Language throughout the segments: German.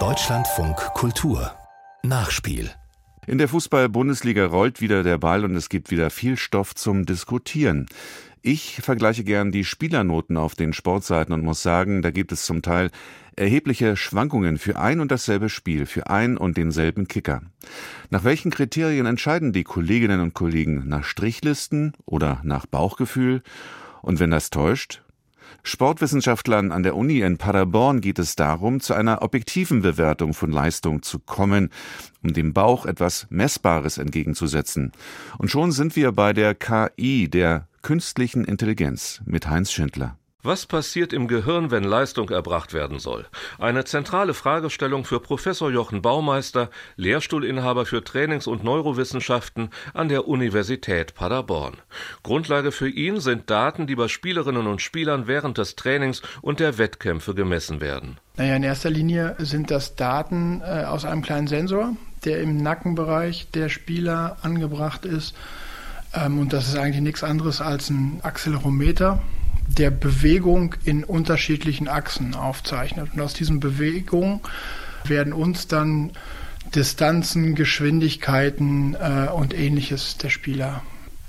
Deutschlandfunk Kultur Nachspiel in der Fußball-Bundesliga rollt wieder der Ball und es gibt wieder viel Stoff zum Diskutieren. Ich vergleiche gern die Spielernoten auf den Sportseiten und muss sagen, da gibt es zum Teil erhebliche Schwankungen für ein und dasselbe Spiel, für ein und denselben Kicker. Nach welchen Kriterien entscheiden die Kolleginnen und Kollegen? Nach Strichlisten oder nach Bauchgefühl? Und wenn das täuscht, Sportwissenschaftlern an der Uni in Paderborn geht es darum, zu einer objektiven Bewertung von Leistung zu kommen, um dem Bauch etwas Messbares entgegenzusetzen. Und schon sind wir bei der KI, der künstlichen Intelligenz, mit Heinz Schindler. Was passiert im Gehirn, wenn Leistung erbracht werden soll? Eine zentrale Fragestellung für Professor Jochen Baumeister, Lehrstuhlinhaber für Trainings- und Neurowissenschaften an der Universität Paderborn. Grundlage für ihn sind Daten, die bei Spielerinnen und Spielern während des Trainings und der Wettkämpfe gemessen werden. Naja, in erster Linie sind das Daten äh, aus einem kleinen Sensor, der im Nackenbereich der Spieler angebracht ist. Ähm, und das ist eigentlich nichts anderes als ein Accelerometer der Bewegung in unterschiedlichen Achsen aufzeichnet. Und aus diesen Bewegungen werden uns dann Distanzen, Geschwindigkeiten äh, und ähnliches der Spieler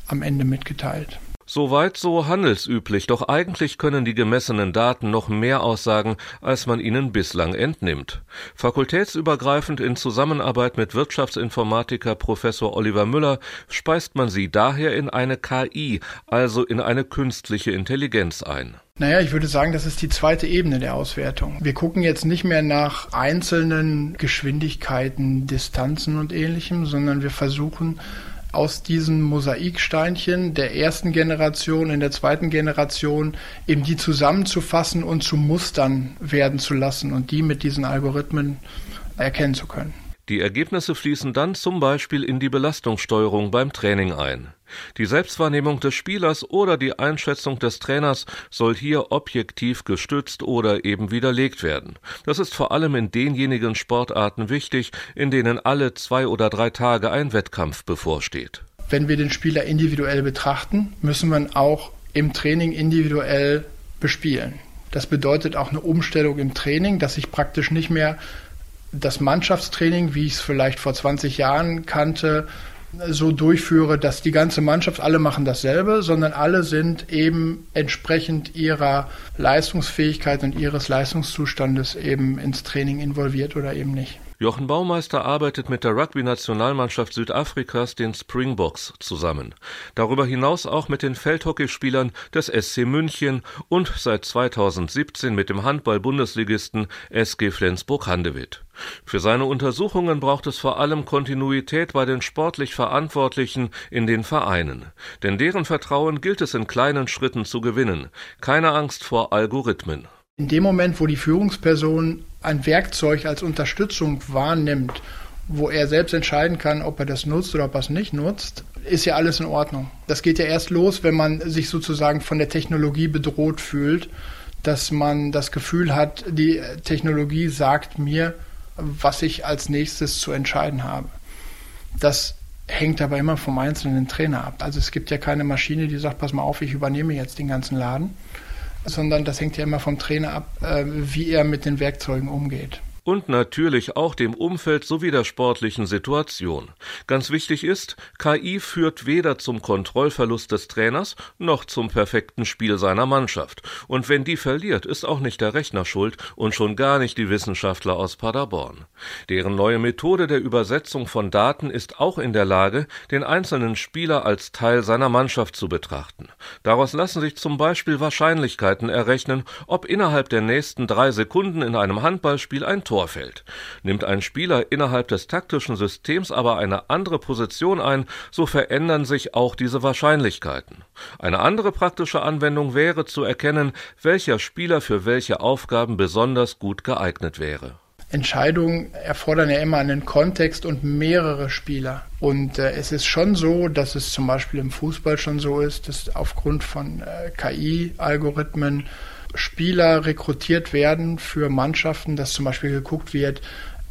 am Ende mitgeteilt. Soweit so handelsüblich, doch eigentlich können die gemessenen Daten noch mehr aussagen, als man ihnen bislang entnimmt. Fakultätsübergreifend in Zusammenarbeit mit Wirtschaftsinformatiker Professor Oliver Müller speist man sie daher in eine KI, also in eine künstliche Intelligenz ein. Naja, ich würde sagen, das ist die zweite Ebene der Auswertung. Wir gucken jetzt nicht mehr nach einzelnen Geschwindigkeiten, Distanzen und ähnlichem, sondern wir versuchen aus diesen Mosaiksteinchen der ersten Generation, in der zweiten Generation, eben die zusammenzufassen und zu Mustern werden zu lassen und die mit diesen Algorithmen erkennen zu können. Die Ergebnisse fließen dann zum Beispiel in die Belastungssteuerung beim Training ein. Die Selbstwahrnehmung des Spielers oder die Einschätzung des Trainers soll hier objektiv gestützt oder eben widerlegt werden. Das ist vor allem in denjenigen Sportarten wichtig, in denen alle zwei oder drei Tage ein Wettkampf bevorsteht. Wenn wir den Spieler individuell betrachten, müssen wir ihn auch im Training individuell bespielen. Das bedeutet auch eine Umstellung im Training, dass ich praktisch nicht mehr das Mannschaftstraining, wie ich es vielleicht vor 20 Jahren kannte, so durchführe, dass die ganze Mannschaft, alle machen dasselbe, sondern alle sind eben entsprechend ihrer Leistungsfähigkeit und ihres Leistungszustandes eben ins Training involviert oder eben nicht. Jochen Baumeister arbeitet mit der Rugby-Nationalmannschaft Südafrikas, den Springboks, zusammen. Darüber hinaus auch mit den Feldhockeyspielern des SC München und seit 2017 mit dem Handball-Bundesligisten SG Flensburg-Handewitt. Für seine Untersuchungen braucht es vor allem Kontinuität bei den sportlich Verantwortlichen in den Vereinen. Denn deren Vertrauen gilt es in kleinen Schritten zu gewinnen. Keine Angst vor Algorithmen. In dem Moment, wo die Führungsperson ein Werkzeug als Unterstützung wahrnimmt, wo er selbst entscheiden kann, ob er das nutzt oder ob er es nicht nutzt, ist ja alles in Ordnung. Das geht ja erst los, wenn man sich sozusagen von der Technologie bedroht fühlt, dass man das Gefühl hat, die Technologie sagt mir, was ich als nächstes zu entscheiden habe. Das hängt aber immer vom einzelnen Trainer ab. Also es gibt ja keine Maschine, die sagt, pass mal auf, ich übernehme jetzt den ganzen Laden, sondern das hängt ja immer vom Trainer ab, äh, wie er mit den Werkzeugen umgeht und natürlich auch dem Umfeld sowie der sportlichen Situation. Ganz wichtig ist, KI führt weder zum Kontrollverlust des Trainers noch zum perfekten Spiel seiner Mannschaft. Und wenn die verliert, ist auch nicht der Rechner schuld und schon gar nicht die Wissenschaftler aus Paderborn. Deren neue Methode der Übersetzung von Daten ist auch in der Lage, den einzelnen Spieler als Teil seiner Mannschaft zu betrachten. Daraus lassen sich zum Beispiel Wahrscheinlichkeiten errechnen, ob innerhalb der nächsten drei Sekunden in einem Handballspiel ein Tor Tor fällt. Nimmt ein Spieler innerhalb des taktischen Systems aber eine andere Position ein, so verändern sich auch diese Wahrscheinlichkeiten. Eine andere praktische Anwendung wäre zu erkennen, welcher Spieler für welche Aufgaben besonders gut geeignet wäre. Entscheidungen erfordern ja immer einen Kontext und mehrere Spieler. Und äh, es ist schon so, dass es zum Beispiel im Fußball schon so ist, dass aufgrund von äh, KI-Algorithmen Spieler rekrutiert werden für Mannschaften, dass zum Beispiel geguckt wird,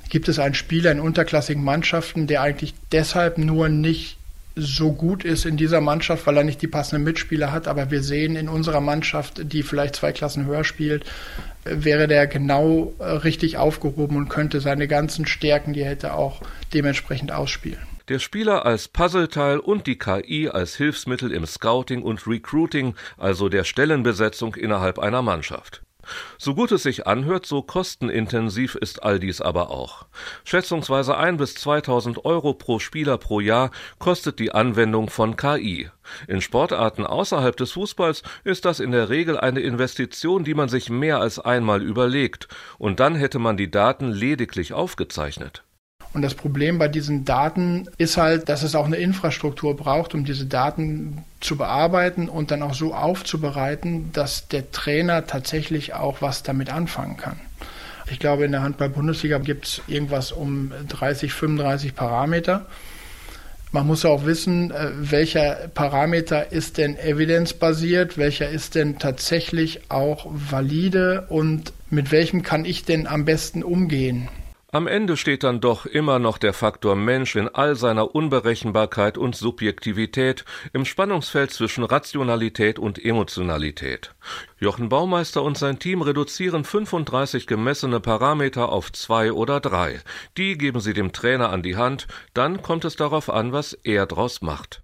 gibt es einen Spieler in unterklassigen Mannschaften, der eigentlich deshalb nur nicht so gut ist in dieser Mannschaft, weil er nicht die passenden Mitspieler hat. Aber wir sehen in unserer Mannschaft, die vielleicht zwei Klassen höher spielt, wäre der genau äh, richtig aufgehoben und könnte seine ganzen Stärken, die er hätte, auch dementsprechend ausspielen. Der Spieler als Puzzleteil und die KI als Hilfsmittel im Scouting und Recruiting, also der Stellenbesetzung innerhalb einer Mannschaft. So gut es sich anhört, so kostenintensiv ist all dies aber auch. Schätzungsweise ein bis 2000 Euro pro Spieler pro Jahr kostet die Anwendung von KI. In Sportarten außerhalb des Fußballs ist das in der Regel eine Investition, die man sich mehr als einmal überlegt, und dann hätte man die Daten lediglich aufgezeichnet. Und das Problem bei diesen Daten ist halt, dass es auch eine Infrastruktur braucht, um diese Daten zu bearbeiten und dann auch so aufzubereiten, dass der Trainer tatsächlich auch was damit anfangen kann. Ich glaube, in der Handball-Bundesliga gibt es irgendwas um 30, 35 Parameter. Man muss auch wissen, äh, welcher Parameter ist denn evidenzbasiert, welcher ist denn tatsächlich auch valide und mit welchem kann ich denn am besten umgehen. Am Ende steht dann doch immer noch der Faktor Mensch in all seiner Unberechenbarkeit und Subjektivität im Spannungsfeld zwischen Rationalität und Emotionalität. Jochen Baumeister und sein Team reduzieren 35 gemessene Parameter auf zwei oder drei. Die geben sie dem Trainer an die Hand, dann kommt es darauf an, was er draus macht.